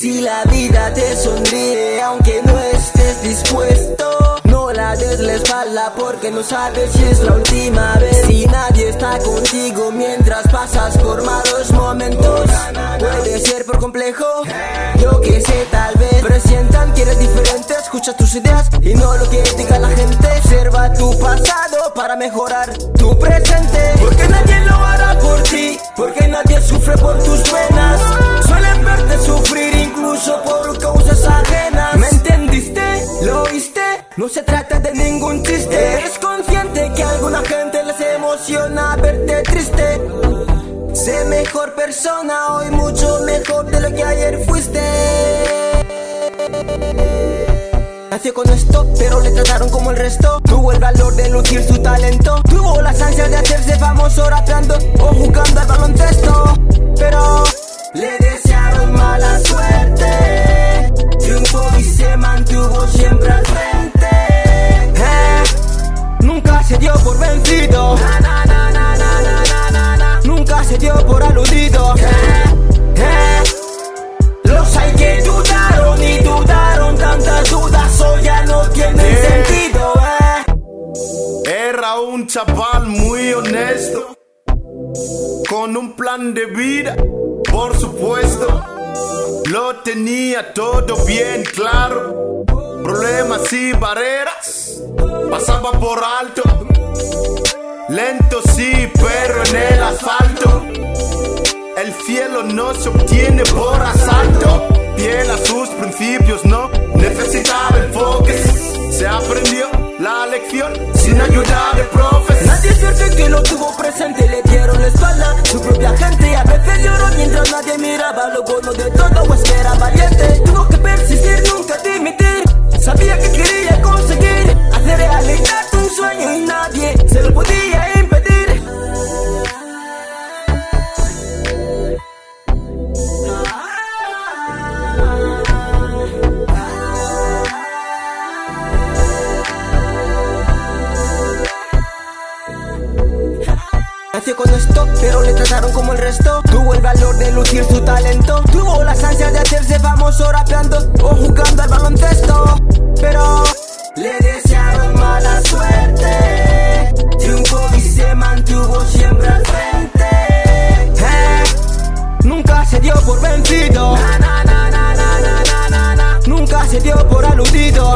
Si la vida te sonríe aunque no estés dispuesto No la des la espalda porque no sabes si es la última vez. Si nadie está contigo mientras pasas por malos momentos y no lo que diga la gente Observa tu pasado para mejorar tu presente. Porque nadie lo hará por ti, porque nadie sufre por tus penas. Suelen verte sufrir incluso por causas ajenas. ¿Me entendiste? ¿Lo oíste? No se trata de ningún chiste. Eres consciente que a alguna gente les emociona verte triste. Sé mejor persona hoy, mucho mejor de lo que ayer fuiste Con esto, pero le trataron como el resto. Tuvo el valor de lucir su talento. Tuvo las ansias de hacerse famoso rapeando o jugando al baloncesto. Pero le desearon mala suerte. Triunfó y se mantuvo siempre al frente. Eh, Nunca se dio por vencido chaval muy honesto, con un plan de vida, por supuesto. Lo tenía todo bien claro, problemas y barreras, pasaba por alto. Lento sí, pero en el asfalto. El cielo no se obtiene por asalto. Era valiente. Tuvo que persistir, nunca dimitir. Sabía que quería conseguir Hacer realidad un sueño y nadie se lo podía impedir. Nació con esto, pero le trataron como el resto. Tuvo el valor de lucir su talento Tuvo las dio por vencido. Nunca se dio por aludido.